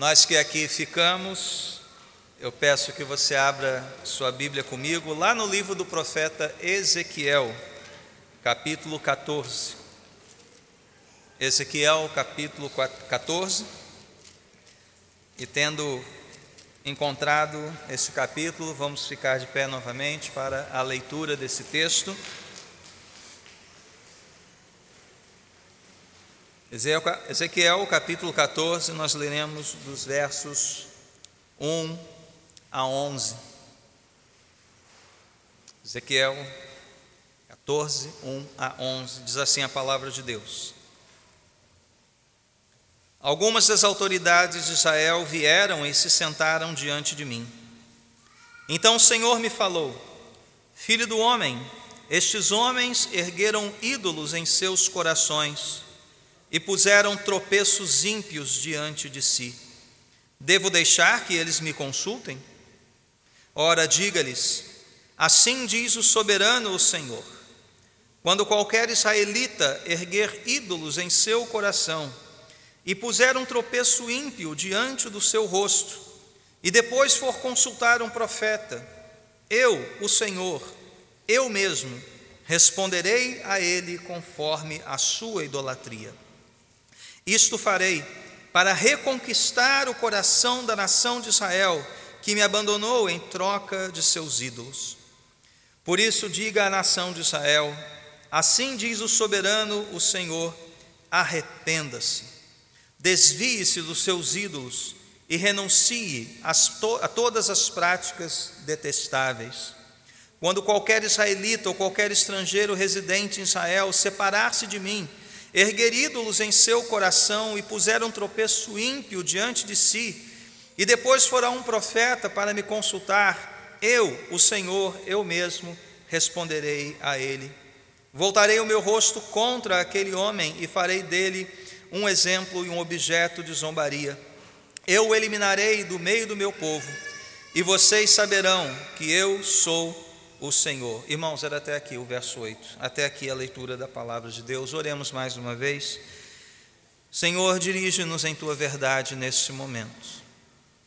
Nós que aqui ficamos, eu peço que você abra sua Bíblia comigo lá no livro do profeta Ezequiel, capítulo 14. Ezequiel, capítulo 14. E tendo encontrado esse capítulo, vamos ficar de pé novamente para a leitura desse texto. Ezequiel capítulo 14, nós leremos dos versos 1 a 11. Ezequiel 14, 1 a 11, diz assim a palavra de Deus. Algumas das autoridades de Israel vieram e se sentaram diante de mim. Então o Senhor me falou: Filho do homem, estes homens ergueram ídolos em seus corações e puseram tropeços ímpios diante de si. Devo deixar que eles me consultem? Ora, diga-lhes: Assim diz o soberano o Senhor: Quando qualquer israelita erguer ídolos em seu coração e puser um tropeço ímpio diante do seu rosto, e depois for consultar um profeta, eu, o Senhor, eu mesmo, responderei a ele conforme a sua idolatria. Isto farei para reconquistar o coração da nação de Israel, que me abandonou em troca de seus ídolos. Por isso, diga à nação de Israel: Assim diz o soberano, o Senhor: arrependa-se, desvie-se dos seus ídolos e renuncie a todas as práticas detestáveis. Quando qualquer israelita ou qualquer estrangeiro residente em Israel separar-se de mim, erguer ídolos em seu coração e puseram tropeço ímpio diante de si, e depois fora um profeta para me consultar, eu, o Senhor, eu mesmo, responderei a ele. Voltarei o meu rosto contra aquele homem e farei dele um exemplo e um objeto de zombaria. Eu o eliminarei do meio do meu povo, e vocês saberão que eu sou o Senhor. Irmãos, era até aqui o verso 8, até aqui a leitura da palavra de Deus. Oremos mais uma vez. Senhor, dirige-nos em tua verdade neste momento.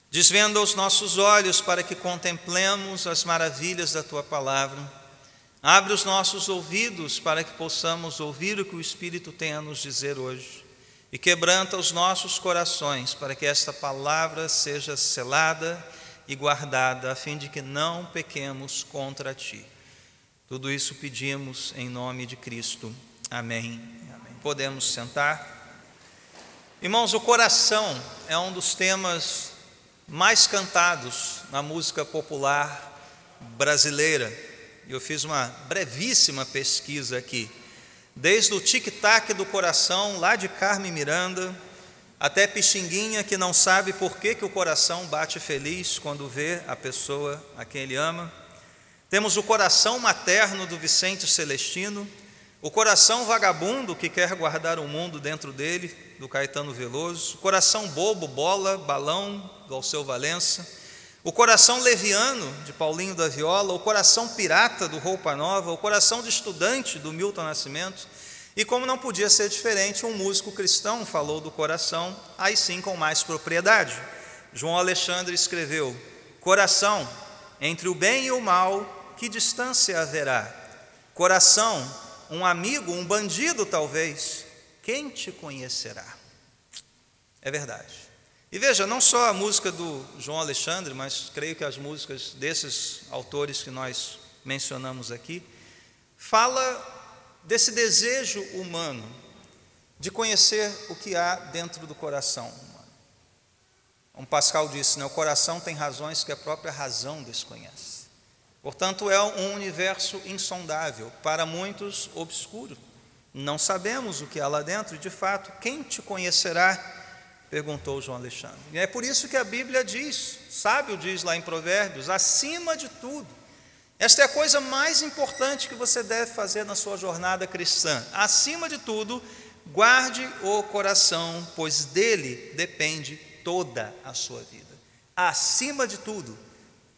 Desvenda os nossos olhos para que contemplemos as maravilhas da tua palavra. Abre os nossos ouvidos para que possamos ouvir o que o Espírito tem a nos dizer hoje. E quebranta os nossos corações para que esta palavra seja selada e guardada, a fim de que não pequemos contra ti. Tudo isso pedimos em nome de Cristo. Amém. Amém. Podemos sentar. Irmãos, o coração é um dos temas mais cantados na música popular brasileira. Eu fiz uma brevíssima pesquisa aqui. Desde o tic-tac do coração, lá de Carmen Miranda, até Pixinguinha que não sabe por que, que o coração bate feliz quando vê a pessoa a quem ele ama. Temos o coração materno do Vicente Celestino, o coração vagabundo que quer guardar o mundo dentro dele, do Caetano Veloso, o coração bobo, bola, balão, do Alceu Valença, o coração leviano, de Paulinho da Viola, o coração pirata, do Roupa Nova, o coração de estudante, do Milton Nascimento, e como não podia ser diferente, um músico cristão falou do coração, aí sim com mais propriedade. João Alexandre escreveu: Coração, entre o bem e o mal, que distância haverá? Coração, um amigo, um bandido talvez, quem te conhecerá? É verdade. E veja, não só a música do João Alexandre, mas creio que as músicas desses autores que nós mencionamos aqui, fala desse desejo humano de conhecer o que há dentro do coração humano. Um Pascal disse, né, o coração tem razões que a própria razão desconhece. Portanto, é um universo insondável, para muitos obscuro. Não sabemos o que há lá dentro, e de fato, quem te conhecerá? perguntou João Alexandre. E é por isso que a Bíblia diz, sábio diz lá em Provérbios, acima de tudo, esta é a coisa mais importante que você deve fazer na sua jornada cristã. Acima de tudo, guarde o coração, pois dele depende toda a sua vida. Acima de tudo,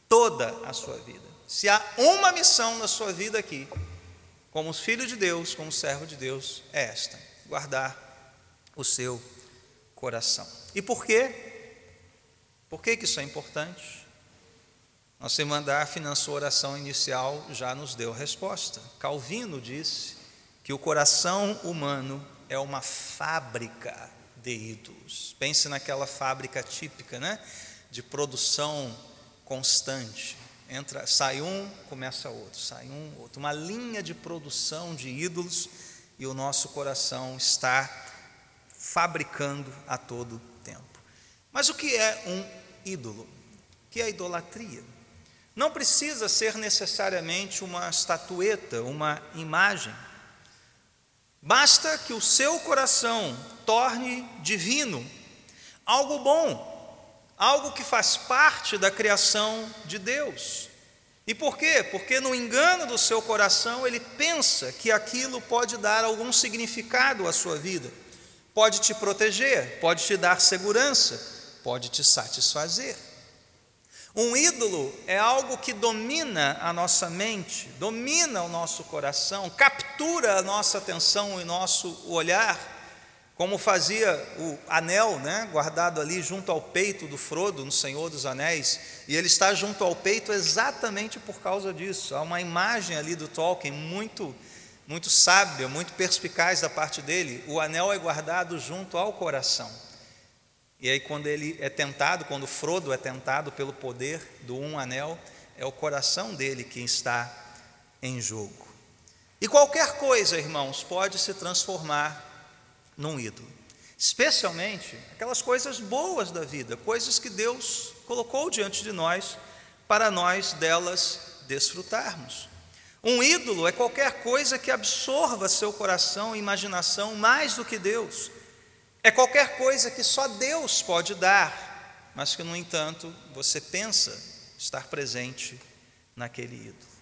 toda a sua vida. Se há uma missão na sua vida aqui, como filho de Deus, como servo de Deus, é esta: guardar o seu coração. E por quê? Por que, que isso é importante? Nossa irmã Daphne, na sua oração inicial, já nos deu resposta. Calvino disse que o coração humano é uma fábrica de ídolos. Pense naquela fábrica típica, né? De produção constante. Entra, sai um, começa outro, sai um, outro. Uma linha de produção de ídolos e o nosso coração está fabricando a todo tempo. Mas o que é um ídolo? O que é idolatria? Não precisa ser necessariamente uma estatueta, uma imagem. Basta que o seu coração torne divino algo bom, algo que faz parte da criação de Deus. E por quê? Porque no engano do seu coração ele pensa que aquilo pode dar algum significado à sua vida, pode te proteger, pode te dar segurança, pode te satisfazer. Um ídolo é algo que domina a nossa mente, domina o nosso coração, captura a nossa atenção e nosso olhar, como fazia o anel, né, guardado ali junto ao peito do Frodo no Senhor dos Anéis, e ele está junto ao peito exatamente por causa disso. Há uma imagem ali do Tolkien muito muito sábia, muito perspicaz da parte dele. O anel é guardado junto ao coração. E aí, quando ele é tentado, quando Frodo é tentado pelo poder do um anel, é o coração dele que está em jogo. E qualquer coisa, irmãos, pode se transformar num ídolo, especialmente aquelas coisas boas da vida, coisas que Deus colocou diante de nós para nós delas desfrutarmos. Um ídolo é qualquer coisa que absorva seu coração e imaginação mais do que Deus é qualquer coisa que só Deus pode dar, mas que, no entanto, você pensa estar presente naquele ídolo.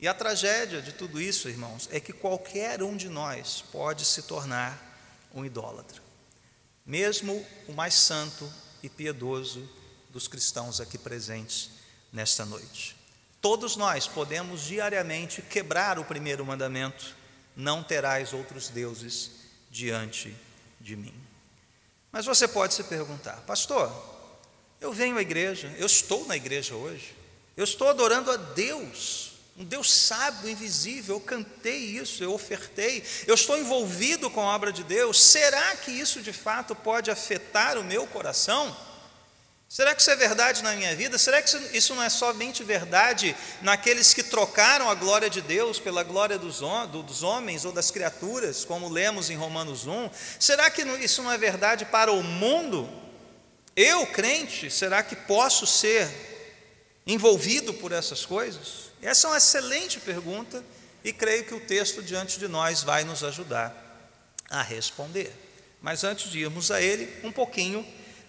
E a tragédia de tudo isso, irmãos, é que qualquer um de nós pode se tornar um idólatra, mesmo o mais santo e piedoso dos cristãos aqui presentes nesta noite. Todos nós podemos diariamente quebrar o primeiro mandamento: não terás outros deuses diante de de mim. Mas você pode se perguntar, pastor, eu venho à igreja, eu estou na igreja hoje, eu estou adorando a Deus, um Deus sábio, invisível, eu cantei isso, eu ofertei, eu estou envolvido com a obra de Deus, será que isso de fato pode afetar o meu coração? Será que isso é verdade na minha vida? Será que isso não é somente verdade naqueles que trocaram a glória de Deus pela glória dos, homens ou das criaturas, como lemos em Romanos 1? Será que isso não é verdade para o mundo? Eu, crente, será que posso ser envolvido por essas coisas? Essa é uma excelente pergunta e creio que o texto diante de nós vai nos ajudar a responder. Mas antes de irmos a ele, um pouquinho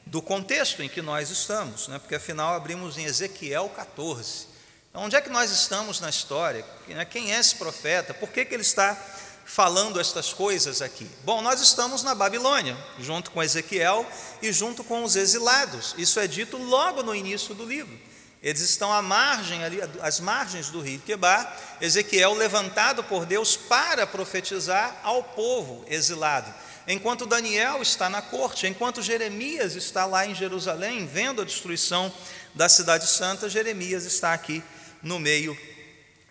do contexto em que nós estamos, né? porque afinal abrimos em Ezequiel 14. Então, onde é que nós estamos na história? Quem é esse profeta? Por que, que ele está falando estas coisas aqui? Bom, nós estamos na Babilônia, junto com Ezequiel e junto com os exilados. Isso é dito logo no início do livro. Eles estão à margem ali, às margens do rio Quebar, Ezequiel levantado por Deus para profetizar ao povo exilado enquanto Daniel está na corte, enquanto Jeremias está lá em Jerusalém, vendo a destruição da cidade santa, Jeremias está aqui no meio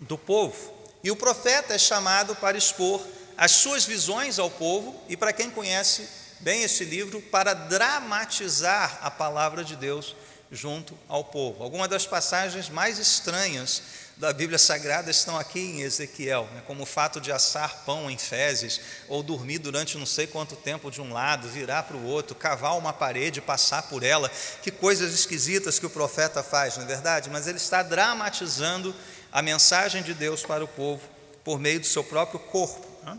do povo. E o profeta é chamado para expor as suas visões ao povo e, para quem conhece bem esse livro, para dramatizar a palavra de Deus junto ao povo. Algumas das passagens mais estranhas da Bíblia Sagrada estão aqui em Ezequiel, né, como o fato de assar pão em fezes, ou dormir durante não sei quanto tempo de um lado, virar para o outro, cavar uma parede, passar por ela. Que coisas esquisitas que o profeta faz, não é verdade? Mas ele está dramatizando a mensagem de Deus para o povo por meio do seu próprio corpo. Né?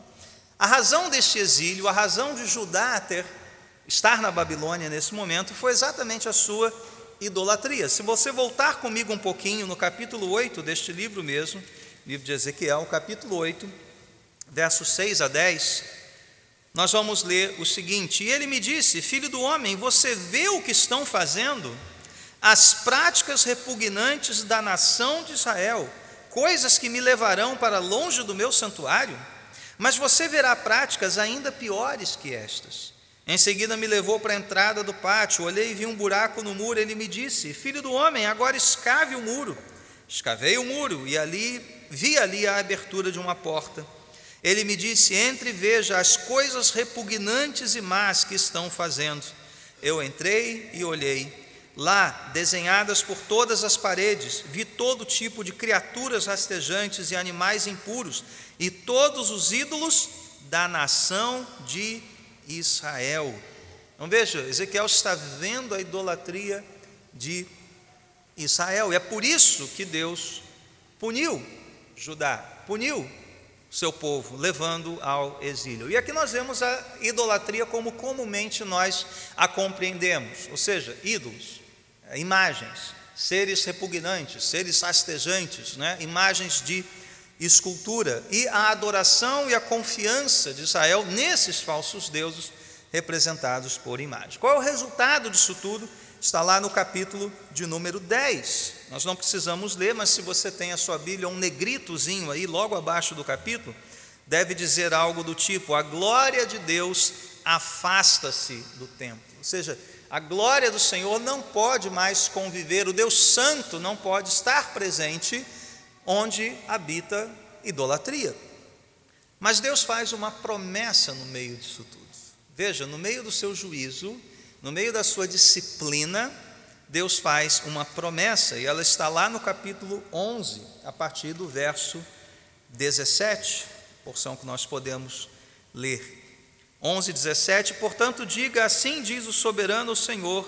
A razão deste exílio, a razão de Judá ter estar na Babilônia nesse momento foi exatamente a sua idolatria. Se você voltar comigo um pouquinho no capítulo 8 deste livro mesmo, livro de Ezequiel, capítulo 8, versos 6 a 10, nós vamos ler o seguinte: E ele me disse, filho do homem, você vê o que estão fazendo? As práticas repugnantes da nação de Israel, coisas que me levarão para longe do meu santuário? Mas você verá práticas ainda piores que estas. Em seguida me levou para a entrada do pátio, olhei e vi um buraco no muro. Ele me disse: Filho do homem, agora escave o muro. Escavei o muro e ali vi ali a abertura de uma porta. Ele me disse: Entre e veja as coisas repugnantes e más que estão fazendo. Eu entrei e olhei. Lá, desenhadas por todas as paredes, vi todo tipo de criaturas rastejantes e animais impuros, e todos os ídolos da nação de Israel. Então veja, Ezequiel está vendo a idolatria de Israel, e é por isso que Deus puniu Judá, puniu seu povo, levando ao exílio. E aqui nós vemos a idolatria como comumente nós a compreendemos, ou seja, ídolos, imagens, seres repugnantes, seres rastejantes, né? imagens de escultura e a adoração e a confiança de Israel nesses falsos deuses representados por imagem. Qual é o resultado disso tudo? Está lá no capítulo de número 10. Nós não precisamos ler, mas se você tem a sua Bíblia, um negritozinho aí, logo abaixo do capítulo, deve dizer algo do tipo: a glória de Deus afasta-se do templo. Ou seja, a glória do Senhor não pode mais conviver, o Deus Santo não pode estar presente onde habita idolatria. Mas Deus faz uma promessa no meio disso tudo. Veja, no meio do seu juízo, no meio da sua disciplina, Deus faz uma promessa, e ela está lá no capítulo 11, a partir do verso 17, porção que nós podemos ler. 11, 17: Portanto, diga assim: diz o soberano Senhor: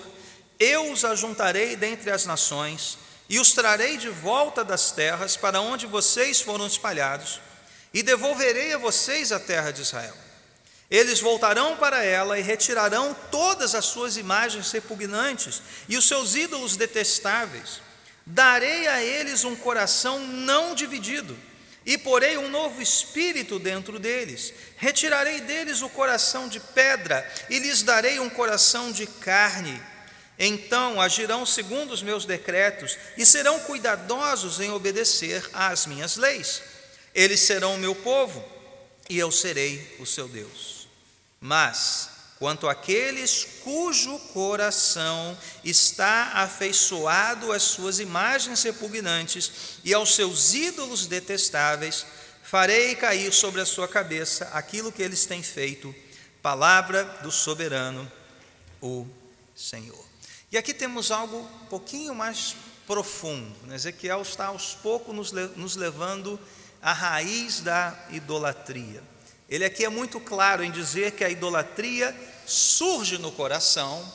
Eu os ajuntarei dentre as nações e os trarei de volta das terras para onde vocês foram espalhados, e devolverei a vocês a terra de Israel. Eles voltarão para ela e retirarão todas as suas imagens repugnantes e os seus ídolos detestáveis. Darei a eles um coração não dividido, e porei um novo espírito dentro deles. Retirarei deles o coração de pedra, e lhes darei um coração de carne então agirão segundo os meus decretos e serão cuidadosos em obedecer às minhas leis. Eles serão o meu povo e eu serei o seu Deus. Mas, quanto àqueles cujo coração está afeiçoado às suas imagens repugnantes e aos seus ídolos detestáveis, farei cair sobre a sua cabeça aquilo que eles têm feito, palavra do soberano, o Senhor. E aqui temos algo um pouquinho mais profundo. Né? Ezequiel está aos poucos nos, nos levando à raiz da idolatria. Ele aqui é muito claro em dizer que a idolatria surge no coração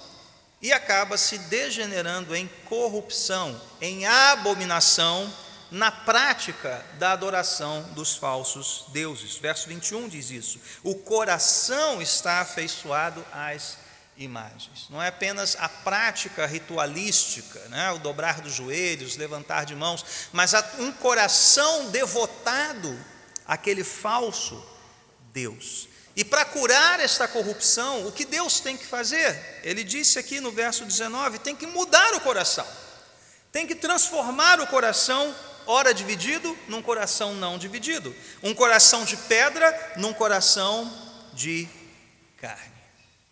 e acaba se degenerando em corrupção, em abominação na prática da adoração dos falsos deuses. Verso 21 diz isso. O coração está afeiçoado às imagens. Não é apenas a prática ritualística, né? o dobrar dos joelhos, levantar de mãos, mas um coração devotado àquele falso Deus. E para curar esta corrupção, o que Deus tem que fazer? Ele disse aqui no verso 19: tem que mudar o coração, tem que transformar o coração, ora dividido, num coração não dividido, um coração de pedra num coração de carne.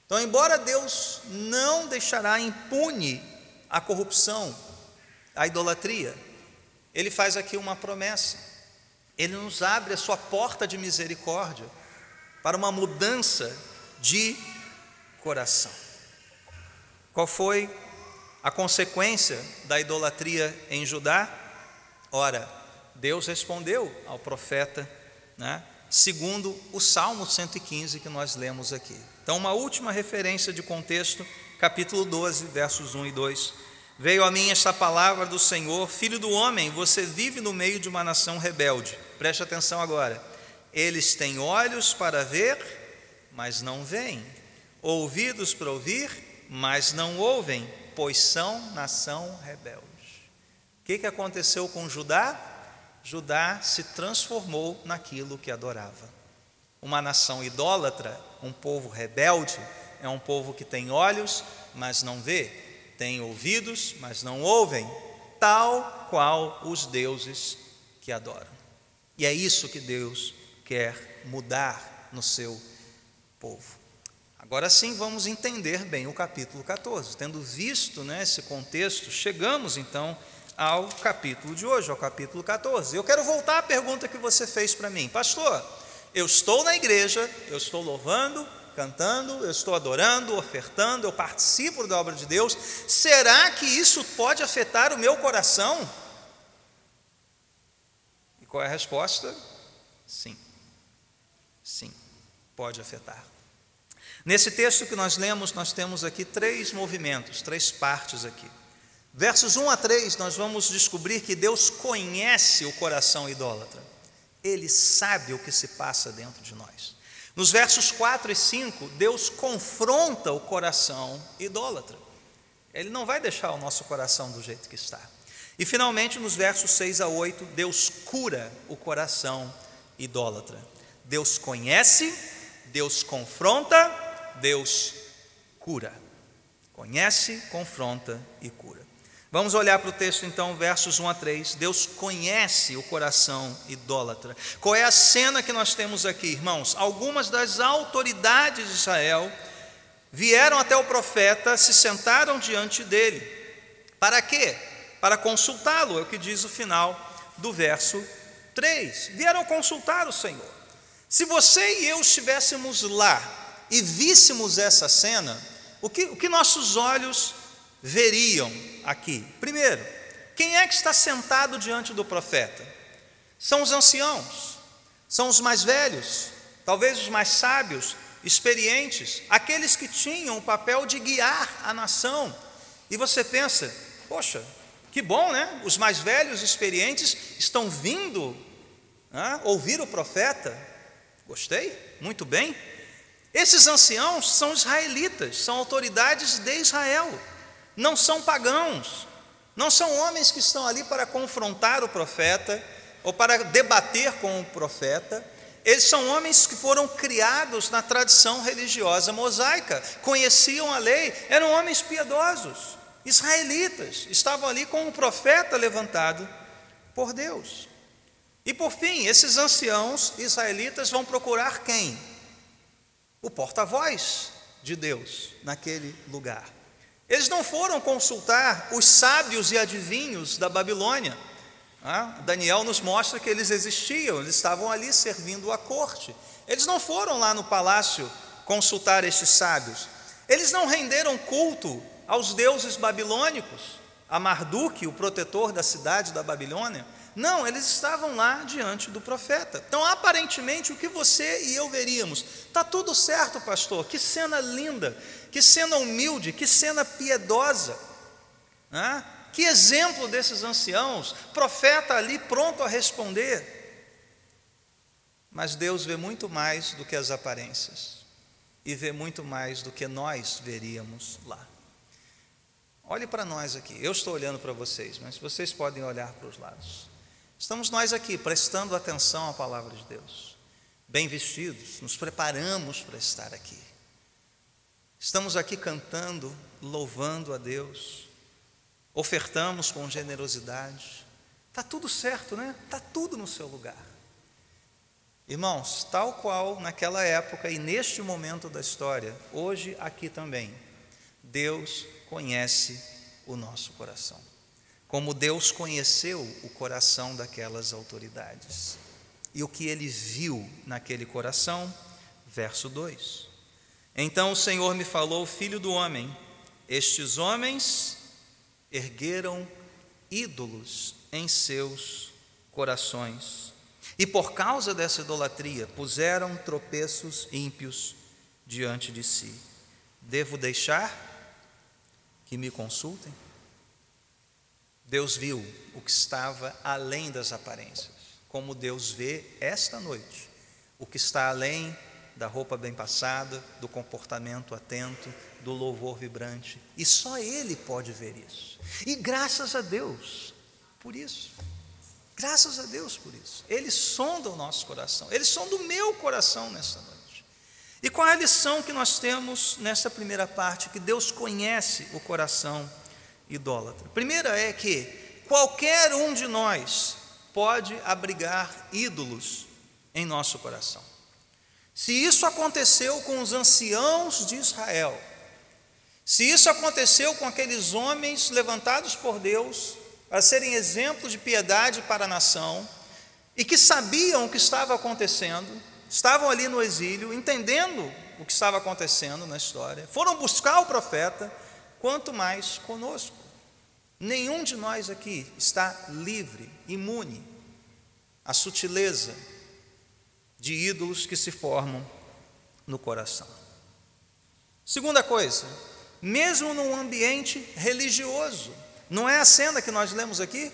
Então, embora Deus não deixará impune a corrupção, a idolatria, Ele faz aqui uma promessa. Ele nos abre a sua porta de misericórdia para uma mudança de coração. Qual foi a consequência da idolatria em Judá? Ora, Deus respondeu ao profeta, né, segundo o Salmo 115 que nós lemos aqui. Então, uma última referência de contexto, capítulo 12, versos 1 e 2. Veio a mim esta palavra do Senhor, filho do homem, você vive no meio de uma nação rebelde. Preste atenção agora. Eles têm olhos para ver, mas não veem, ouvidos para ouvir, mas não ouvem, pois são nação rebelde. O que, aconteceu com Judá? Judá se transformou naquilo que adorava. Uma nação idólatra, um povo rebelde, é um povo que tem olhos, mas não vê, tem ouvidos, mas não ouvem, tal qual os deuses que adoram. E é isso que Deus quer mudar no seu povo. Agora sim vamos entender bem o capítulo 14. Tendo visto né, esse contexto, chegamos então ao capítulo de hoje, ao capítulo 14. Eu quero voltar à pergunta que você fez para mim, pastor. Eu estou na igreja, eu estou louvando, cantando, eu estou adorando, ofertando, eu participo da obra de Deus. Será que isso pode afetar o meu coração? E qual é a resposta? Sim. Sim, pode afetar. Nesse texto que nós lemos, nós temos aqui três movimentos, três partes aqui. Versos 1 a 3, nós vamos descobrir que Deus conhece o coração idólatra. Ele sabe o que se passa dentro de nós. Nos versos 4 e 5, Deus confronta o coração idólatra. Ele não vai deixar o nosso coração do jeito que está. E finalmente, nos versos 6 a 8, Deus cura o coração idólatra. Deus conhece, Deus confronta Deus cura. Conhece, confronta e cura. Vamos olhar para o texto então, versos 1 a 3. Deus conhece o coração idólatra. Qual é a cena que nós temos aqui, irmãos? Algumas das autoridades de Israel vieram até o profeta, se sentaram diante dele. Para quê? Para consultá-lo, é o que diz o final do verso 3. Vieram consultar o Senhor. Se você e eu estivéssemos lá, e víssemos essa cena, o que, o que nossos olhos veriam aqui? Primeiro, quem é que está sentado diante do profeta? São os anciãos, são os mais velhos, talvez os mais sábios, experientes, aqueles que tinham o papel de guiar a nação. E você pensa, poxa, que bom, né? Os mais velhos, experientes, estão vindo ouvir o profeta. Gostei, muito bem. Esses anciãos são israelitas, são autoridades de Israel, não são pagãos, não são homens que estão ali para confrontar o profeta ou para debater com o profeta. Eles são homens que foram criados na tradição religiosa mosaica, conheciam a lei, eram homens piedosos, israelitas, estavam ali com um profeta levantado por Deus. E por fim, esses anciãos israelitas vão procurar quem? o porta-voz de Deus naquele lugar. Eles não foram consultar os sábios e adivinhos da Babilônia. Ah, Daniel nos mostra que eles existiam, eles estavam ali servindo a corte. Eles não foram lá no palácio consultar estes sábios. Eles não renderam culto aos deuses babilônicos, a Marduk, o protetor da cidade da Babilônia. Não, eles estavam lá diante do profeta. Então, aparentemente, o que você e eu veríamos? Está tudo certo, pastor. Que cena linda, que cena humilde, que cena piedosa. Né? Que exemplo desses anciãos, profeta ali pronto a responder. Mas Deus vê muito mais do que as aparências, e vê muito mais do que nós veríamos lá. Olhe para nós aqui, eu estou olhando para vocês, mas vocês podem olhar para os lados. Estamos nós aqui prestando atenção à palavra de Deus, bem vestidos, nos preparamos para estar aqui. Estamos aqui cantando, louvando a Deus, ofertamos com generosidade. Está tudo certo, né? Está tudo no seu lugar. Irmãos, tal qual naquela época e neste momento da história, hoje aqui também, Deus conhece o nosso coração como Deus conheceu o coração daquelas autoridades. E o que ele viu naquele coração, verso 2. Então o Senhor me falou, filho do homem, estes homens ergueram ídolos em seus corações. E por causa dessa idolatria, puseram tropeços ímpios diante de si. Devo deixar que me consultem? Deus viu o que estava além das aparências, como Deus vê esta noite o que está além da roupa bem passada, do comportamento atento, do louvor vibrante. E só Ele pode ver isso. E graças a Deus por isso. Graças a Deus por isso. Ele sonda o nosso coração. Ele sonda o meu coração nessa noite. E qual é a lição que nós temos nessa primeira parte? Que Deus conhece o coração idólatra. Primeira é que qualquer um de nós pode abrigar ídolos em nosso coração. Se isso aconteceu com os anciãos de Israel, se isso aconteceu com aqueles homens levantados por Deus para serem exemplos de piedade para a nação, e que sabiam o que estava acontecendo, estavam ali no exílio, entendendo o que estava acontecendo na história, foram buscar o profeta, quanto mais conosco. Nenhum de nós aqui está livre, imune à sutileza de ídolos que se formam no coração. Segunda coisa, mesmo num ambiente religioso, não é a cena que nós lemos aqui?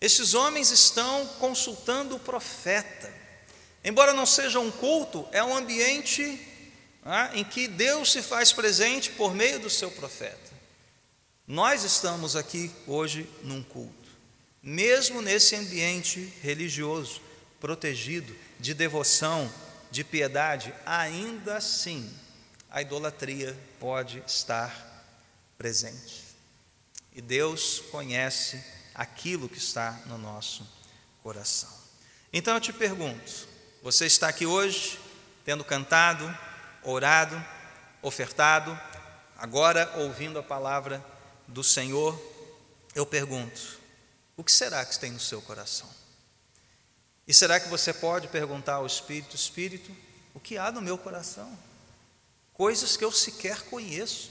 Esses homens estão consultando o profeta. Embora não seja um culto, é um ambiente em que Deus se faz presente por meio do seu profeta. Nós estamos aqui hoje num culto, mesmo nesse ambiente religioso, protegido, de devoção, de piedade, ainda assim a idolatria pode estar presente. E Deus conhece aquilo que está no nosso coração. Então eu te pergunto: você está aqui hoje, tendo cantado, orado, ofertado, agora ouvindo a palavra do Senhor, eu pergunto: o que será que tem no seu coração? E será que você pode perguntar ao Espírito: Espírito, o que há no meu coração? Coisas que eu sequer conheço,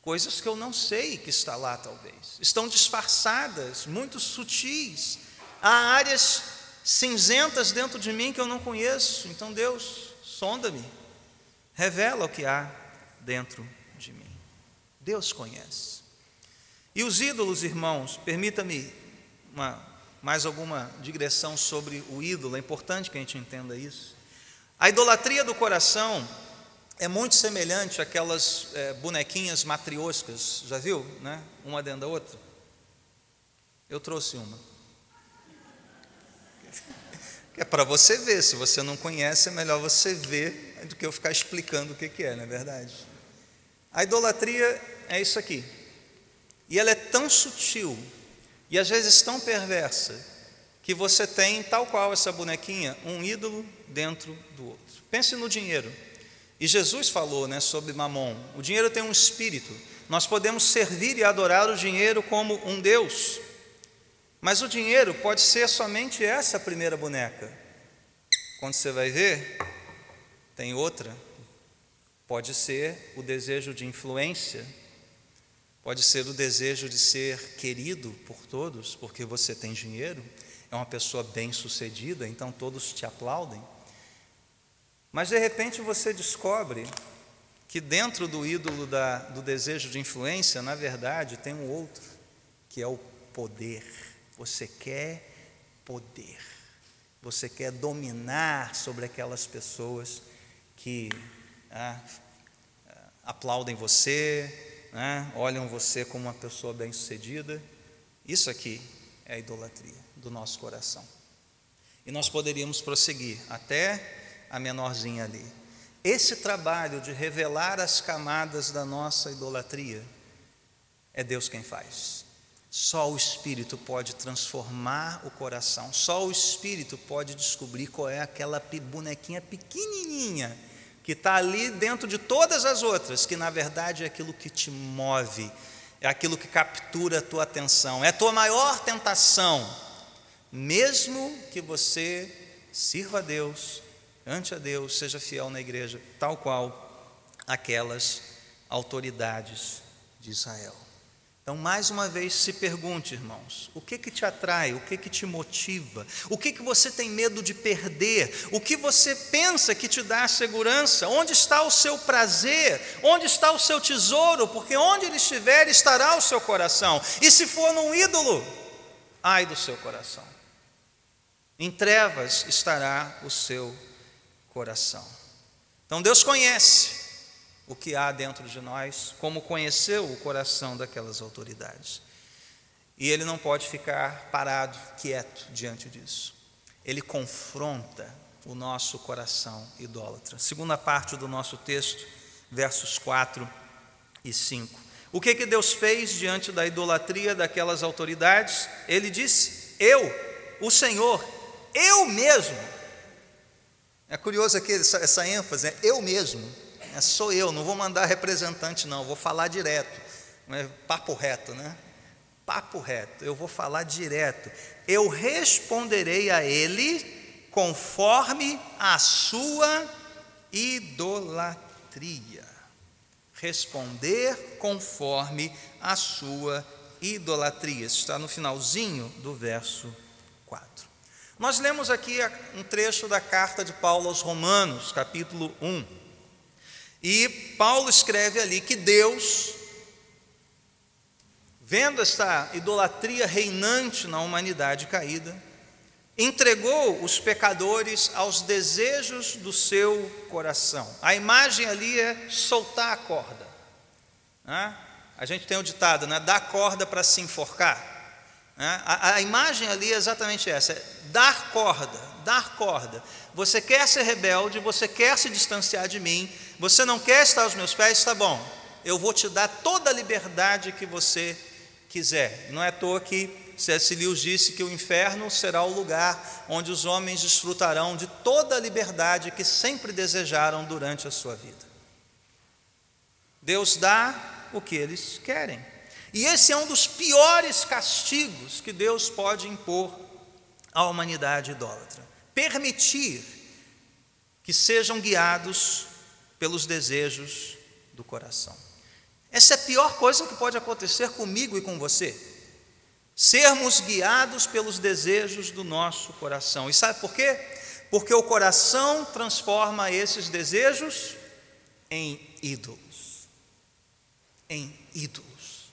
coisas que eu não sei que está lá, talvez, estão disfarçadas, muito sutis, há áreas cinzentas dentro de mim que eu não conheço. Então, Deus, sonda-me, revela o que há dentro de mim. Deus conhece. E os ídolos, irmãos, permita-me mais alguma digressão sobre o ídolo, é importante que a gente entenda isso. A idolatria do coração é muito semelhante àquelas é, bonequinhas matrioscas, já viu? Né? Uma dentro da outra. Eu trouxe uma. É para você ver, se você não conhece, é melhor você ver do que eu ficar explicando o que é, não é verdade? A idolatria é isso aqui. E ela é tão sutil e às vezes tão perversa que você tem, tal qual essa bonequinha, um ídolo dentro do outro. Pense no dinheiro. E Jesus falou né, sobre Mamon: o dinheiro tem um espírito. Nós podemos servir e adorar o dinheiro como um Deus, mas o dinheiro pode ser somente essa primeira boneca. Quando você vai ver, tem outra. Pode ser o desejo de influência, Pode ser o desejo de ser querido por todos, porque você tem dinheiro, é uma pessoa bem-sucedida, então todos te aplaudem. Mas de repente você descobre que dentro do ídolo da, do desejo de influência, na verdade, tem um outro, que é o poder. Você quer poder. Você quer dominar sobre aquelas pessoas que ah, aplaudem você, né, olham você como uma pessoa bem-sucedida. Isso aqui é a idolatria do nosso coração. E nós poderíamos prosseguir até a menorzinha ali. Esse trabalho de revelar as camadas da nossa idolatria é Deus quem faz. Só o Espírito pode transformar o coração, só o Espírito pode descobrir qual é aquela bonequinha pequenininha que está ali dentro de todas as outras, que na verdade é aquilo que te move, é aquilo que captura a tua atenção, é a tua maior tentação, mesmo que você sirva a Deus, ante a Deus, seja fiel na igreja, tal qual aquelas autoridades de Israel. Então, mais uma vez, se pergunte, irmãos, o que que te atrai, o que que te motiva, o que que você tem medo de perder, o que você pensa que te dá segurança, onde está o seu prazer, onde está o seu tesouro, porque onde ele estiver estará o seu coração, e se for num ídolo, ai do seu coração, em trevas estará o seu coração. Então, Deus conhece, o que há dentro de nós, como conheceu o coração daquelas autoridades. E ele não pode ficar parado, quieto diante disso. Ele confronta o nosso coração idólatra. Segunda parte do nosso texto, versos 4 e 5. O que que Deus fez diante da idolatria daquelas autoridades? Ele disse: Eu, o Senhor, eu mesmo É curioso aqui essa, essa ênfase, é eu mesmo, sou eu, não vou mandar representante, não, vou falar direto, é papo reto, né? Papo reto, eu vou falar direto. Eu responderei a ele conforme a sua idolatria. Responder conforme a sua idolatria. Isso está no finalzinho do verso 4. Nós lemos aqui um trecho da carta de Paulo aos Romanos, capítulo 1. E Paulo escreve ali que Deus, vendo esta idolatria reinante na humanidade caída, entregou os pecadores aos desejos do seu coração. A imagem ali é soltar a corda. Né? A gente tem o ditado, né? Dar corda para se enforcar. Né? A, a, imagem ali é exatamente essa: é dar corda, dar corda. Você quer ser rebelde, você quer se distanciar de mim, você não quer estar aos meus pés, está bom, eu vou te dar toda a liberdade que você quiser. Não é à toa que C.S. Lewis disse que o inferno será o lugar onde os homens desfrutarão de toda a liberdade que sempre desejaram durante a sua vida. Deus dá o que eles querem. E esse é um dos piores castigos que Deus pode impor à humanidade idólatra: permitir que sejam guiados pelos desejos do coração. Essa é a pior coisa que pode acontecer comigo e com você. Sermos guiados pelos desejos do nosso coração. E sabe por quê? Porque o coração transforma esses desejos em ídolos. Em ídolos.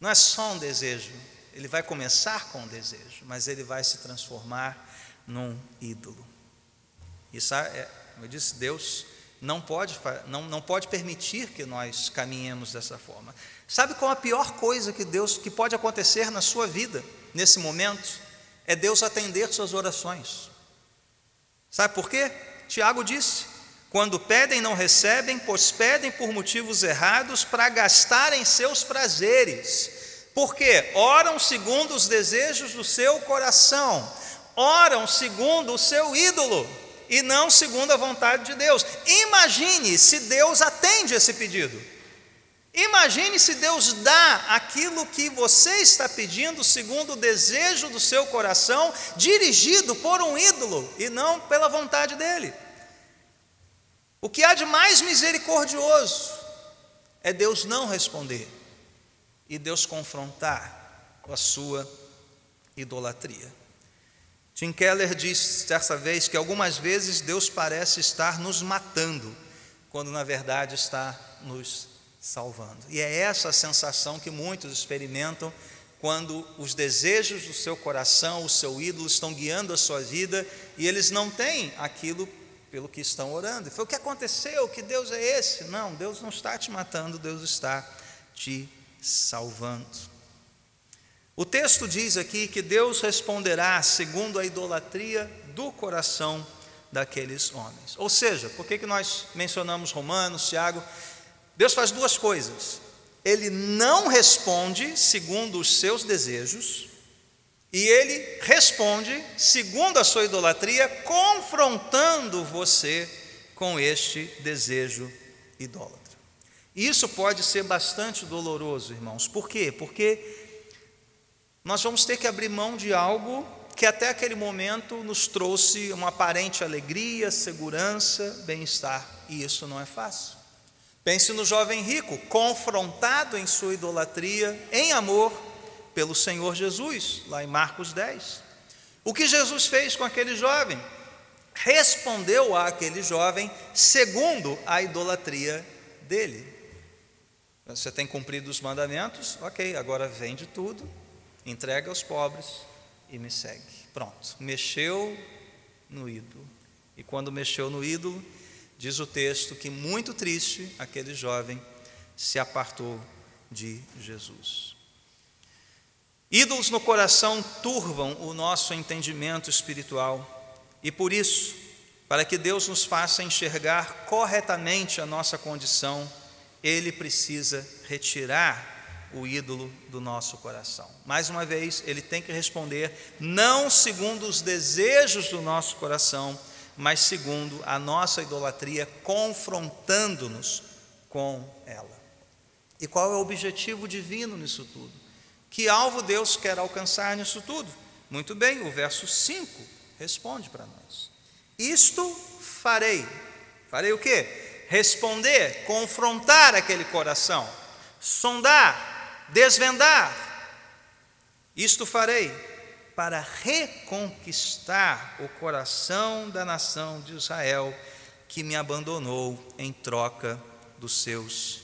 Não é só um desejo, ele vai começar com um desejo, mas ele vai se transformar num ídolo. Isso é, como eu disse, Deus não pode, não, não pode permitir que nós caminhemos dessa forma. Sabe qual a pior coisa que Deus que pode acontecer na sua vida nesse momento? É Deus atender suas orações. Sabe por quê? Tiago disse: quando pedem, não recebem, pois pedem por motivos errados para gastarem seus prazeres. Porque oram segundo os desejos do seu coração, oram segundo o seu ídolo e não segundo a vontade de Deus. Imagine se Deus atende esse pedido. Imagine se Deus dá aquilo que você está pedindo segundo o desejo do seu coração, dirigido por um ídolo e não pela vontade dele. O que há de mais misericordioso é Deus não responder e Deus confrontar a sua idolatria. Tim Keller disse dessa vez que algumas vezes Deus parece estar nos matando, quando na verdade está nos salvando. E é essa a sensação que muitos experimentam quando os desejos do seu coração, o seu ídolo, estão guiando a sua vida e eles não têm aquilo pelo que estão orando. E foi o que aconteceu, que Deus é esse? Não, Deus não está te matando, Deus está te salvando. O texto diz aqui que Deus responderá segundo a idolatria do coração daqueles homens. Ou seja, por que, que nós mencionamos Romanos, Tiago? Deus faz duas coisas. Ele não responde segundo os seus desejos, e ele responde, segundo a sua idolatria, confrontando você com este desejo idólatra. Isso pode ser bastante doloroso, irmãos. Por quê? Porque nós vamos ter que abrir mão de algo que até aquele momento nos trouxe uma aparente alegria, segurança, bem-estar, e isso não é fácil. Pense no jovem rico, confrontado em sua idolatria, em amor, pelo Senhor Jesus, lá em Marcos 10. O que Jesus fez com aquele jovem? Respondeu àquele jovem segundo a idolatria dele. Você tem cumprido os mandamentos? Ok, agora vende tudo, entrega aos pobres e me segue. Pronto, mexeu no ídolo. E quando mexeu no ídolo, diz o texto que muito triste aquele jovem se apartou de Jesus. Ídolos no coração turvam o nosso entendimento espiritual e por isso, para que Deus nos faça enxergar corretamente a nossa condição, Ele precisa retirar o ídolo do nosso coração. Mais uma vez, Ele tem que responder não segundo os desejos do nosso coração, mas segundo a nossa idolatria, confrontando-nos com ela. E qual é o objetivo divino nisso tudo? Que alvo Deus quer alcançar nisso tudo? Muito bem, o verso 5 responde para nós. Isto farei. Farei o quê? Responder, confrontar aquele coração, sondar, desvendar. Isto farei para reconquistar o coração da nação de Israel que me abandonou em troca dos seus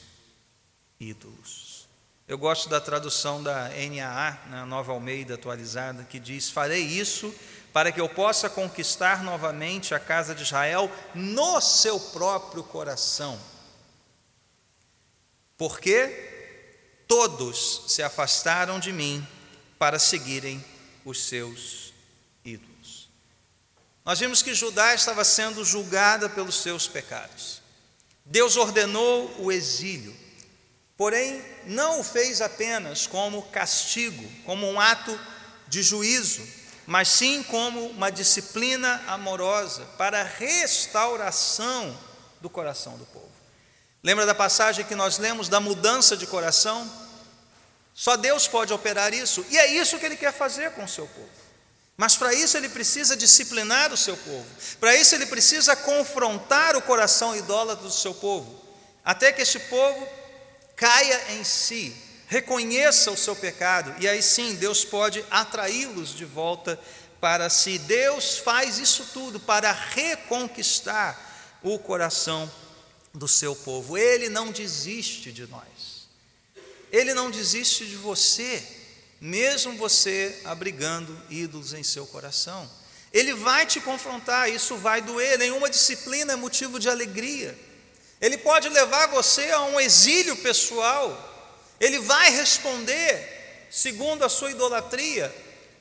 ídolos. Eu gosto da tradução da NAA, na né, Nova Almeida atualizada, que diz: Farei isso para que eu possa conquistar novamente a casa de Israel no seu próprio coração. Porque todos se afastaram de mim para seguirem os seus ídolos. Nós vimos que Judá estava sendo julgada pelos seus pecados. Deus ordenou o exílio. Porém, não o fez apenas como castigo, como um ato de juízo, mas sim como uma disciplina amorosa para a restauração do coração do povo. Lembra da passagem que nós lemos da mudança de coração? Só Deus pode operar isso, e é isso que Ele quer fazer com o seu povo. Mas para isso ele precisa disciplinar o seu povo, para isso ele precisa confrontar o coração idólatra do seu povo, até que esse povo caia em si, reconheça o seu pecado, e aí sim Deus pode atraí-los de volta para si. Deus faz isso tudo para reconquistar o coração do seu povo. Ele não desiste de nós, ele não desiste de você, mesmo você abrigando ídolos em seu coração. Ele vai te confrontar, isso vai doer, nenhuma disciplina é motivo de alegria. Ele pode levar você a um exílio pessoal. Ele vai responder segundo a sua idolatria,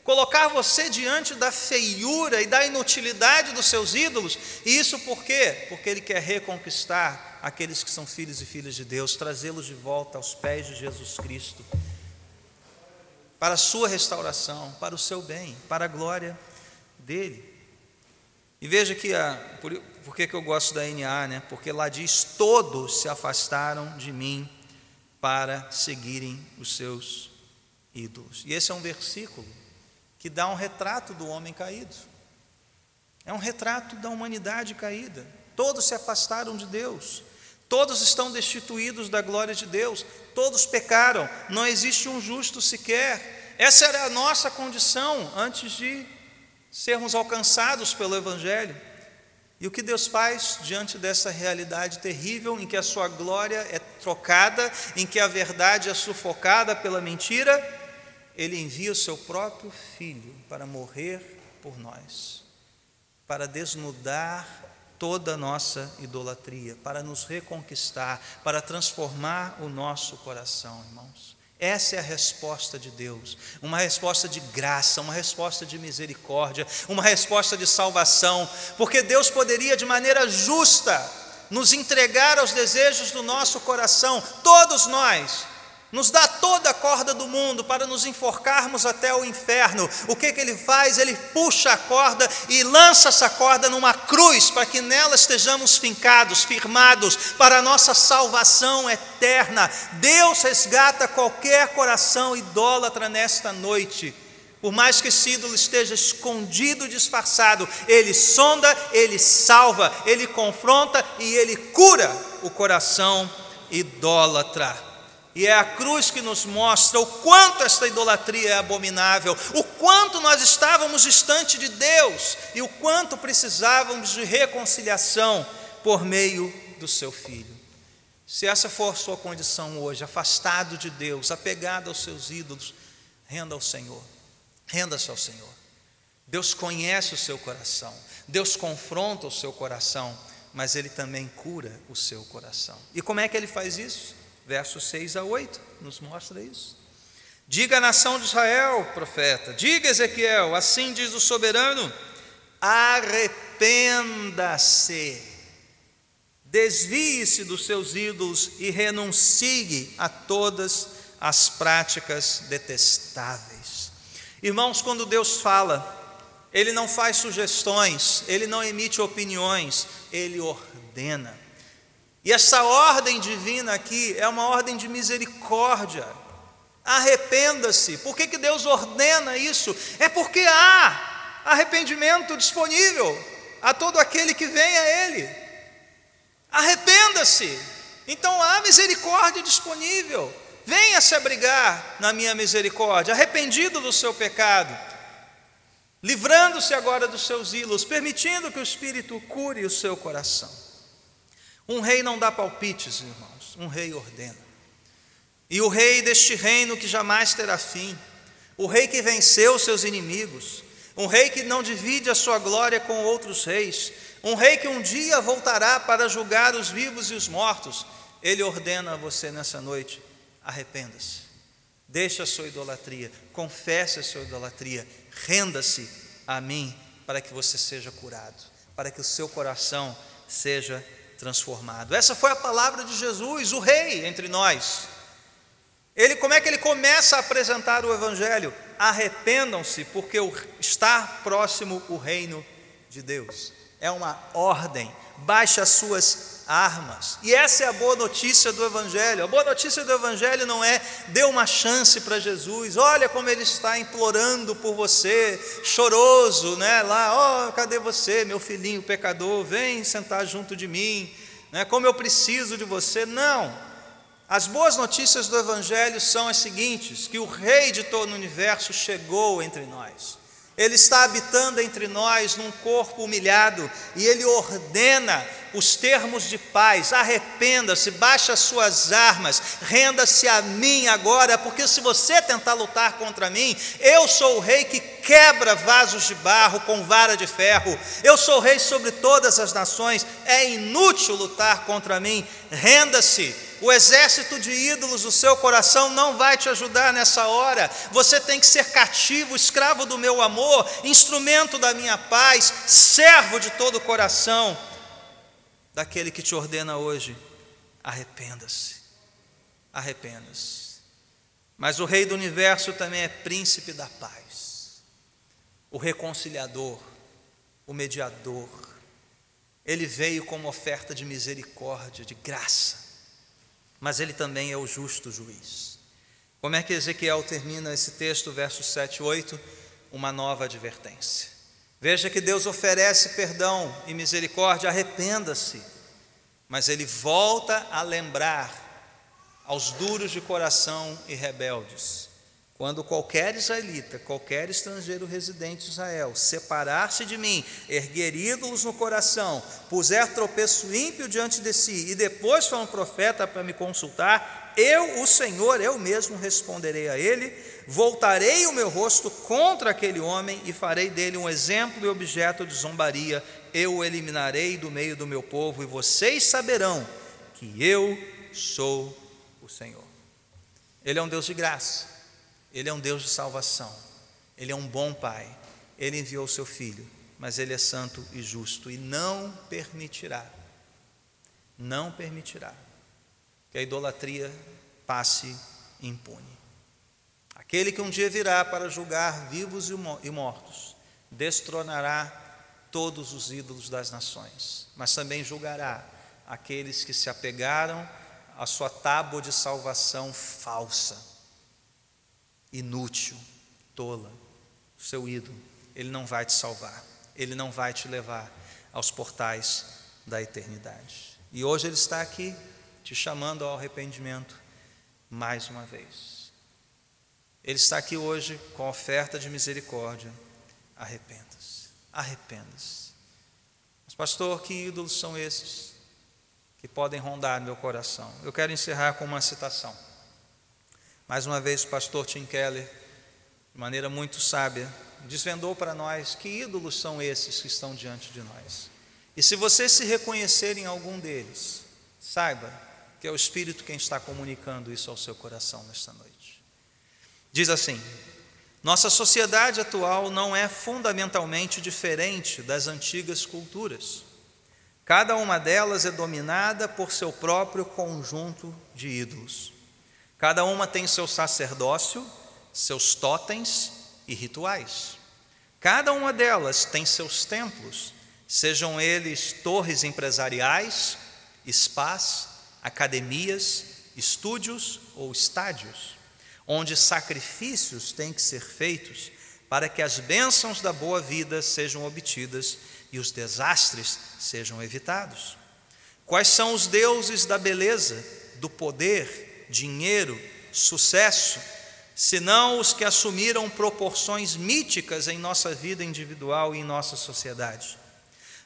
colocar você diante da feiura e da inutilidade dos seus ídolos. E isso por quê? Porque ele quer reconquistar aqueles que são filhos e filhas de Deus, trazê-los de volta aos pés de Jesus Cristo, para a sua restauração, para o seu bem, para a glória dele. E veja que a, por, por que, que eu gosto da NA, né? Porque lá diz: todos se afastaram de mim para seguirem os seus ídolos. E esse é um versículo que dá um retrato do homem caído. É um retrato da humanidade caída. Todos se afastaram de Deus. Todos estão destituídos da glória de Deus. Todos pecaram. Não existe um justo sequer. Essa era a nossa condição antes de sermos alcançados pelo Evangelho. E o que Deus faz diante dessa realidade terrível em que a sua glória é trocada, em que a verdade é sufocada pela mentira? Ele envia o seu próprio filho para morrer por nós, para desnudar toda a nossa idolatria, para nos reconquistar, para transformar o nosso coração, irmãos. Essa é a resposta de Deus, uma resposta de graça, uma resposta de misericórdia, uma resposta de salvação, porque Deus poderia de maneira justa nos entregar aos desejos do nosso coração, todos nós, nos dá toda a corda do mundo para nos enforcarmos até o inferno. O que, que ele faz? Ele puxa a corda e lança essa corda numa cruz, para que nela estejamos fincados, firmados, para a nossa salvação eterna. Deus resgata qualquer coração idólatra nesta noite. Por mais que esse ídolo esteja escondido, disfarçado, ele sonda, ele salva, ele confronta e ele cura o coração idólatra. E é a cruz que nos mostra o quanto esta idolatria é abominável, o quanto nós estávamos distante de Deus e o quanto precisávamos de reconciliação por meio do seu filho. Se essa for a sua condição hoje, afastado de Deus, apegado aos seus ídolos, renda ao Senhor. Renda-se ao Senhor. Deus conhece o seu coração, Deus confronta o seu coração, mas Ele também cura o seu coração. E como é que Ele faz isso? Versos 6 a 8 nos mostra isso. Diga a nação de Israel, profeta, diga Ezequiel, assim diz o soberano: arrependa-se, desvie-se dos seus ídolos e renuncie a todas as práticas detestáveis. Irmãos, quando Deus fala, ele não faz sugestões, ele não emite opiniões, ele ordena. E essa ordem divina aqui é uma ordem de misericórdia. Arrependa-se. Por que, que Deus ordena isso? É porque há arrependimento disponível a todo aquele que vem a Ele. Arrependa-se. Então há misericórdia disponível. Venha se abrigar na minha misericórdia, arrependido do seu pecado, livrando-se agora dos seus ídolos, permitindo que o Espírito cure o seu coração. Um rei não dá palpites, irmãos, um rei ordena. E o rei deste reino que jamais terá fim, o rei que venceu seus inimigos, um rei que não divide a sua glória com outros reis, um rei que um dia voltará para julgar os vivos e os mortos, ele ordena a você nessa noite: arrependa-se, deixe a sua idolatria, confesse a sua idolatria, renda-se a mim para que você seja curado, para que o seu coração seja transformado. Essa foi a palavra de Jesus, o rei entre nós. Ele, como é que ele começa a apresentar o Evangelho? Arrependam-se, porque está próximo o reino de Deus. É uma ordem, baixe as suas armas. E essa é a boa notícia do Evangelho. A boa notícia do Evangelho não é dê uma chance para Jesus, olha como ele está implorando por você, choroso, né? Lá, ó, oh, cadê você, meu filhinho pecador? Vem sentar junto de mim, né? Como eu preciso de você. Não. As boas notícias do Evangelho são as seguintes: que o Rei de todo o universo chegou entre nós. Ele está habitando entre nós num corpo humilhado e ele ordena os termos de paz: arrependa-se, baixe as suas armas, renda-se a mim agora, porque se você tentar lutar contra mim, eu sou o rei que quebra vasos de barro com vara de ferro, eu sou rei sobre todas as nações, é inútil lutar contra mim, renda-se o exército de ídolos do seu coração não vai te ajudar nessa hora. Você tem que ser cativo, escravo do meu amor, instrumento da minha paz, servo de todo o coração daquele que te ordena hoje. Arrependa-se. Arrependa-se. Mas o Rei do universo também é príncipe da paz, o reconciliador, o mediador. Ele veio como oferta de misericórdia, de graça mas ele também é o justo juiz. Como é que Ezequiel termina esse texto, versos 7 e 8? Uma nova advertência. Veja que Deus oferece perdão e misericórdia, arrependa-se, mas ele volta a lembrar aos duros de coração e rebeldes quando qualquer israelita, qualquer estrangeiro residente de Israel, separar-se de mim, erguer ídolos no coração, puser tropeço ímpio diante de si, e depois for um profeta para me consultar, eu, o Senhor, eu mesmo responderei a ele, voltarei o meu rosto contra aquele homem e farei dele um exemplo e objeto de zombaria, eu o eliminarei do meio do meu povo, e vocês saberão que eu sou o Senhor. Ele é um Deus de graça. Ele é um Deus de salvação. Ele é um bom Pai. Ele enviou o seu Filho, mas Ele é santo e justo e não permitirá, não permitirá que a idolatria passe impune. Aquele que um dia virá para julgar vivos e mortos, destronará todos os ídolos das nações, mas também julgará aqueles que se apegaram à sua tábua de salvação falsa inútil, tola, seu ídolo, ele não vai te salvar, ele não vai te levar aos portais da eternidade. E hoje ele está aqui te chamando ao arrependimento mais uma vez. Ele está aqui hoje com a oferta de misericórdia. Arrependa-se, arrependa-se. Mas, pastor, que ídolos são esses que podem rondar meu coração? Eu quero encerrar com uma citação. Mais uma vez, o pastor Tim Keller, de maneira muito sábia, desvendou para nós que ídolos são esses que estão diante de nós. E se você se reconhecer em algum deles, saiba que é o Espírito quem está comunicando isso ao seu coração nesta noite. Diz assim: nossa sociedade atual não é fundamentalmente diferente das antigas culturas. Cada uma delas é dominada por seu próprio conjunto de ídolos. Cada uma tem seu sacerdócio, seus totens e rituais. Cada uma delas tem seus templos, sejam eles torres empresariais, spas, academias, estúdios ou estádios, onde sacrifícios têm que ser feitos para que as bênçãos da boa vida sejam obtidas e os desastres sejam evitados. Quais são os deuses da beleza, do poder, dinheiro, sucesso, senão os que assumiram proporções míticas em nossa vida individual e em nossa sociedade?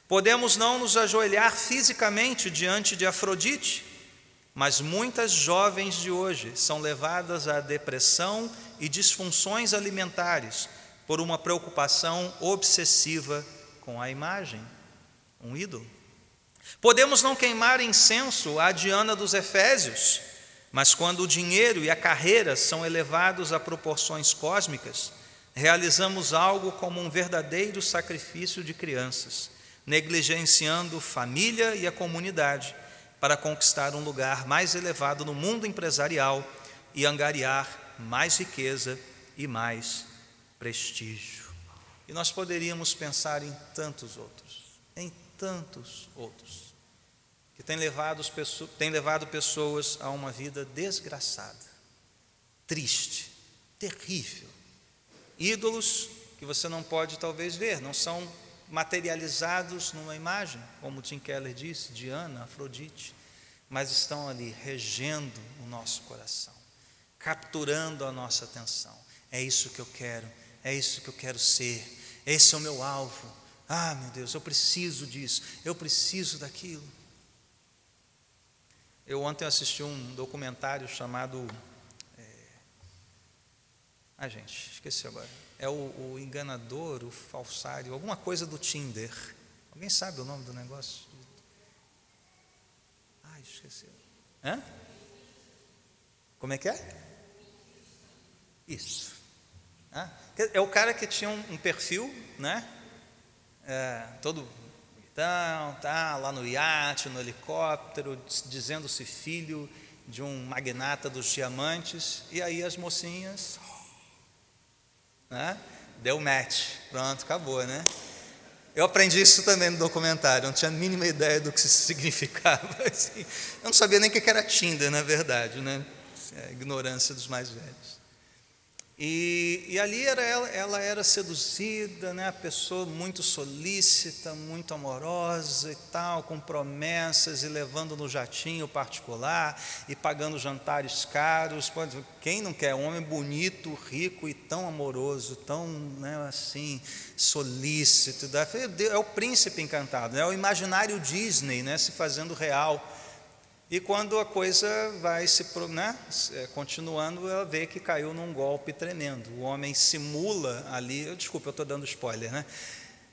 Podemos não nos ajoelhar fisicamente diante de Afrodite, mas muitas jovens de hoje são levadas à depressão e disfunções alimentares por uma preocupação obsessiva com a imagem, um ídolo. Podemos não queimar incenso à Diana dos Efésios, mas quando o dinheiro e a carreira são elevados a proporções cósmicas, realizamos algo como um verdadeiro sacrifício de crianças, negligenciando família e a comunidade para conquistar um lugar mais elevado no mundo empresarial e angariar mais riqueza e mais prestígio. E nós poderíamos pensar em tantos outros, em tantos outros, que têm levado, têm levado pessoas a uma vida desgraçada, triste, terrível. Ídolos que você não pode talvez ver, não são materializados numa imagem, como Tim Keller disse, Diana, Afrodite, mas estão ali regendo o nosso coração, capturando a nossa atenção. É isso que eu quero, é isso que eu quero ser, esse é o meu alvo. Ah, meu Deus, eu preciso disso, eu preciso daquilo. Eu ontem assisti um documentário chamado. É... Ah, gente, esqueci agora. É o, o enganador, o falsário, alguma coisa do Tinder. Alguém sabe o nome do negócio? Ai, esqueci. Hã? Como é que é? Isso. É o cara que tinha um, um perfil, né? É, todo bonitão, tá lá no iate, no helicóptero, dizendo-se filho de um magnata dos diamantes, e aí as mocinhas, né? Deu match, pronto, acabou, né? Eu aprendi isso também no documentário, não tinha a mínima ideia do que isso significava. Assim. Eu não sabia nem o que era Tinder, na verdade, né? É ignorância dos mais velhos. E, e ali era ela, ela era seduzida, né, a pessoa muito solícita, muito amorosa e tal, com promessas e levando no jatinho particular e pagando jantares caros. Quem não quer um homem bonito, rico e tão amoroso, tão né, assim solícito? É o príncipe encantado, né, é o imaginário Disney, né, se fazendo real. E quando a coisa vai se né, é, continuando, ela vê que caiu num golpe tremendo. O homem simula ali, desculpa, eu estou dando spoiler, né?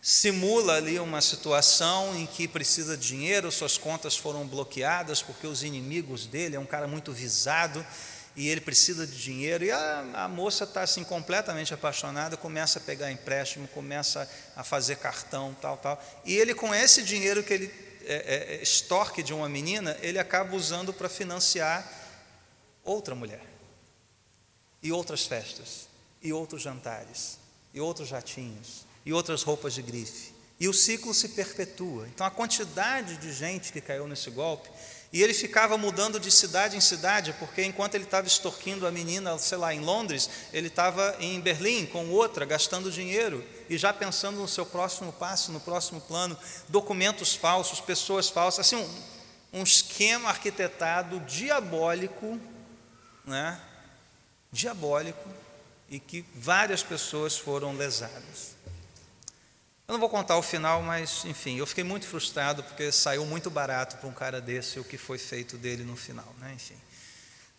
Simula ali uma situação em que precisa de dinheiro, suas contas foram bloqueadas porque os inimigos dele, é um cara muito visado e ele precisa de dinheiro. E a, a moça está assim completamente apaixonada, começa a pegar empréstimo, começa a fazer cartão, tal, tal. E ele, com esse dinheiro que ele é, é, é, extorque de uma menina, ele acaba usando para financiar outra mulher, e outras festas, e outros jantares, e outros jatinhos, e outras roupas de grife. E o ciclo se perpetua. Então, a quantidade de gente que caiu nesse golpe e ele ficava mudando de cidade em cidade, porque enquanto ele estava extorquindo a menina, sei lá, em Londres, ele estava em Berlim com outra, gastando dinheiro e já pensando no seu próximo passo, no próximo plano, documentos falsos, pessoas falsas, assim, um, um esquema arquitetado diabólico, né? Diabólico, e que várias pessoas foram lesadas. Eu não vou contar o final, mas enfim, eu fiquei muito frustrado porque saiu muito barato para um cara desse o que foi feito dele no final, né? Enfim.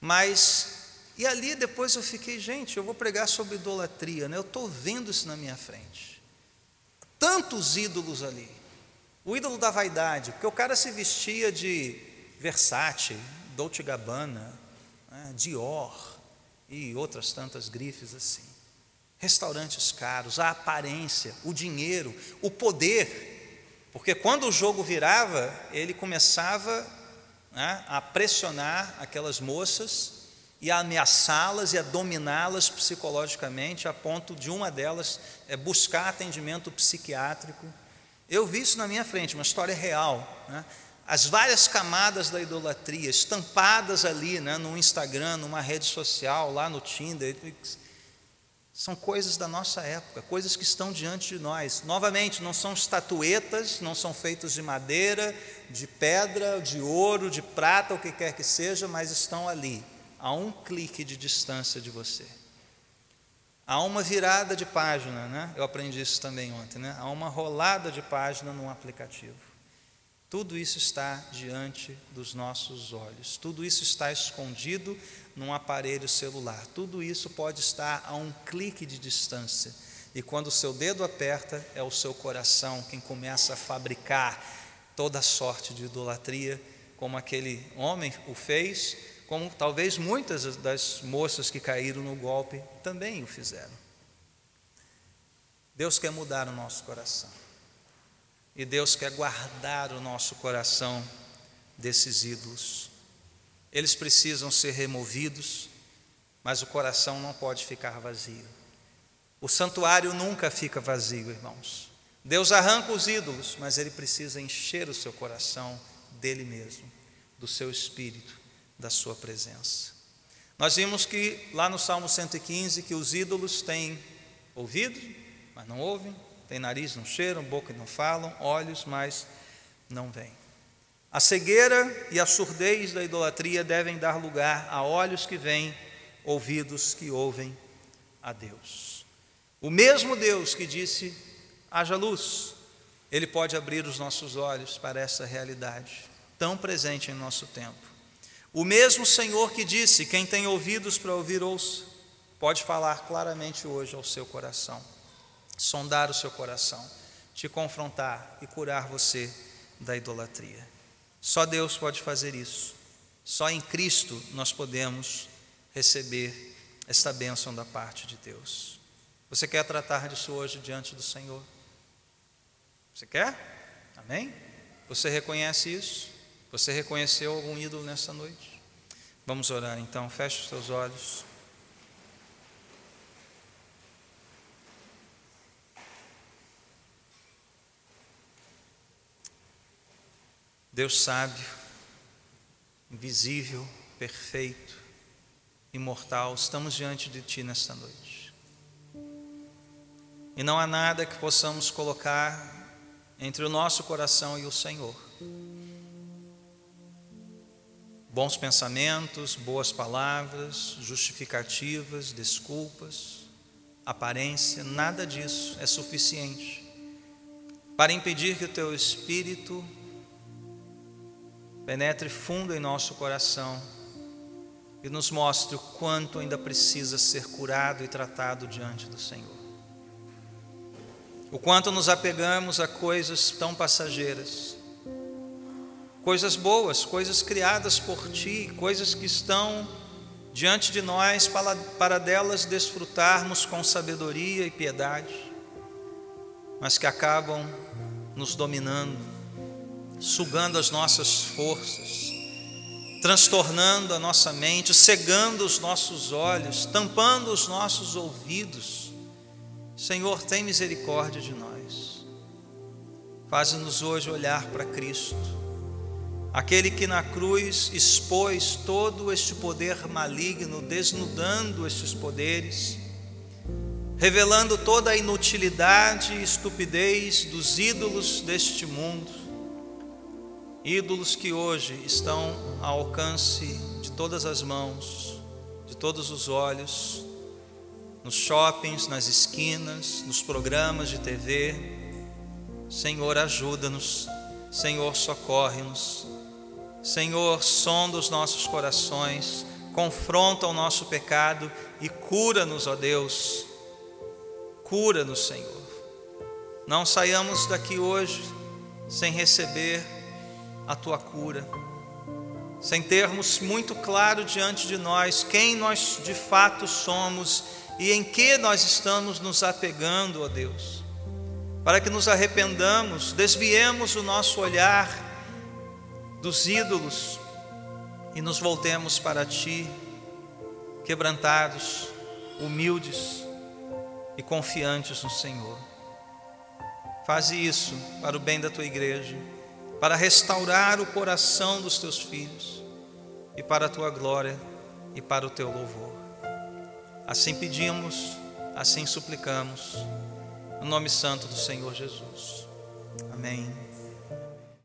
Mas e ali depois eu fiquei, gente, eu vou pregar sobre idolatria, né? Eu estou vendo isso na minha frente. Tantos ídolos ali. O ídolo da vaidade, porque o cara se vestia de Versace, Dolce Gabbana, né? Dior e outras tantas grifes assim restaurantes caros, a aparência, o dinheiro, o poder. Porque quando o jogo virava, ele começava né, a pressionar aquelas moças e a ameaçá-las e a dominá-las psicologicamente, a ponto de uma delas é buscar atendimento psiquiátrico. Eu vi isso na minha frente, uma história real. Né? As várias camadas da idolatria estampadas ali né, no Instagram, numa rede social, lá no Tinder. São coisas da nossa época, coisas que estão diante de nós. Novamente, não são estatuetas, não são feitos de madeira, de pedra, de ouro, de prata, o que quer que seja, mas estão ali, a um clique de distância de você. Há uma virada de página, né? Eu aprendi isso também ontem, né? Há uma rolada de página num aplicativo. Tudo isso está diante dos nossos olhos, tudo isso está escondido num aparelho celular, tudo isso pode estar a um clique de distância. E quando o seu dedo aperta, é o seu coração quem começa a fabricar toda sorte de idolatria, como aquele homem o fez, como talvez muitas das moças que caíram no golpe também o fizeram. Deus quer mudar o nosso coração. E Deus quer guardar o nosso coração desses ídolos. Eles precisam ser removidos, mas o coração não pode ficar vazio. O santuário nunca fica vazio, irmãos. Deus arranca os ídolos, mas ele precisa encher o seu coração dele mesmo, do seu espírito, da sua presença. Nós vimos que lá no Salmo 115 que os ídolos têm ouvido, mas não ouvem, tem nariz, não cheiram, boca não falam, olhos, mas não veem. A cegueira e a surdez da idolatria devem dar lugar a olhos que veem, ouvidos que ouvem a Deus. O mesmo Deus que disse: haja luz, Ele pode abrir os nossos olhos para essa realidade tão presente em nosso tempo. O mesmo Senhor que disse: quem tem ouvidos para ouvir, ouça, pode falar claramente hoje ao seu coração sondar o seu coração, te confrontar e curar você da idolatria. Só Deus pode fazer isso. Só em Cristo nós podemos receber esta bênção da parte de Deus. Você quer tratar disso hoje diante do Senhor? Você quer? Amém? Você reconhece isso? Você reconheceu algum ídolo nessa noite? Vamos orar então, feche os seus olhos. Deus sábio, invisível, perfeito, imortal, estamos diante de Ti nesta noite. E não há nada que possamos colocar entre o nosso coração e o Senhor. Bons pensamentos, boas palavras, justificativas, desculpas, aparência, nada disso é suficiente para impedir que o Teu Espírito penetre fundo em nosso coração e nos mostre o quanto ainda precisa ser curado e tratado diante do Senhor. O quanto nos apegamos a coisas tão passageiras, coisas boas, coisas criadas por Ti, coisas que estão diante de nós para, para delas desfrutarmos com sabedoria e piedade, mas que acabam nos dominando sugando as nossas forças, transtornando a nossa mente, cegando os nossos olhos, tampando os nossos ouvidos. Senhor, tem misericórdia de nós. Faz-nos hoje olhar para Cristo, aquele que na cruz expôs todo este poder maligno, desnudando estes poderes, revelando toda a inutilidade e estupidez dos ídolos deste mundo ídolos que hoje estão ao alcance de todas as mãos, de todos os olhos, nos shoppings, nas esquinas, nos programas de TV. Senhor, ajuda-nos, Senhor, socorre-nos. Senhor, sonda os nossos corações, confronta o nosso pecado e cura-nos, ó Deus. Cura-nos, Senhor. Não saiamos daqui hoje sem receber a tua cura, sem termos muito claro diante de nós quem nós de fato somos e em que nós estamos nos apegando, ó Deus, para que nos arrependamos, desviemos o nosso olhar dos ídolos e nos voltemos para Ti, quebrantados, humildes e confiantes no Senhor. Faze isso para o bem da tua igreja, para restaurar o coração dos teus filhos e para a tua glória e para o teu louvor. Assim pedimos, assim suplicamos, no nome santo do Senhor Jesus. Amém.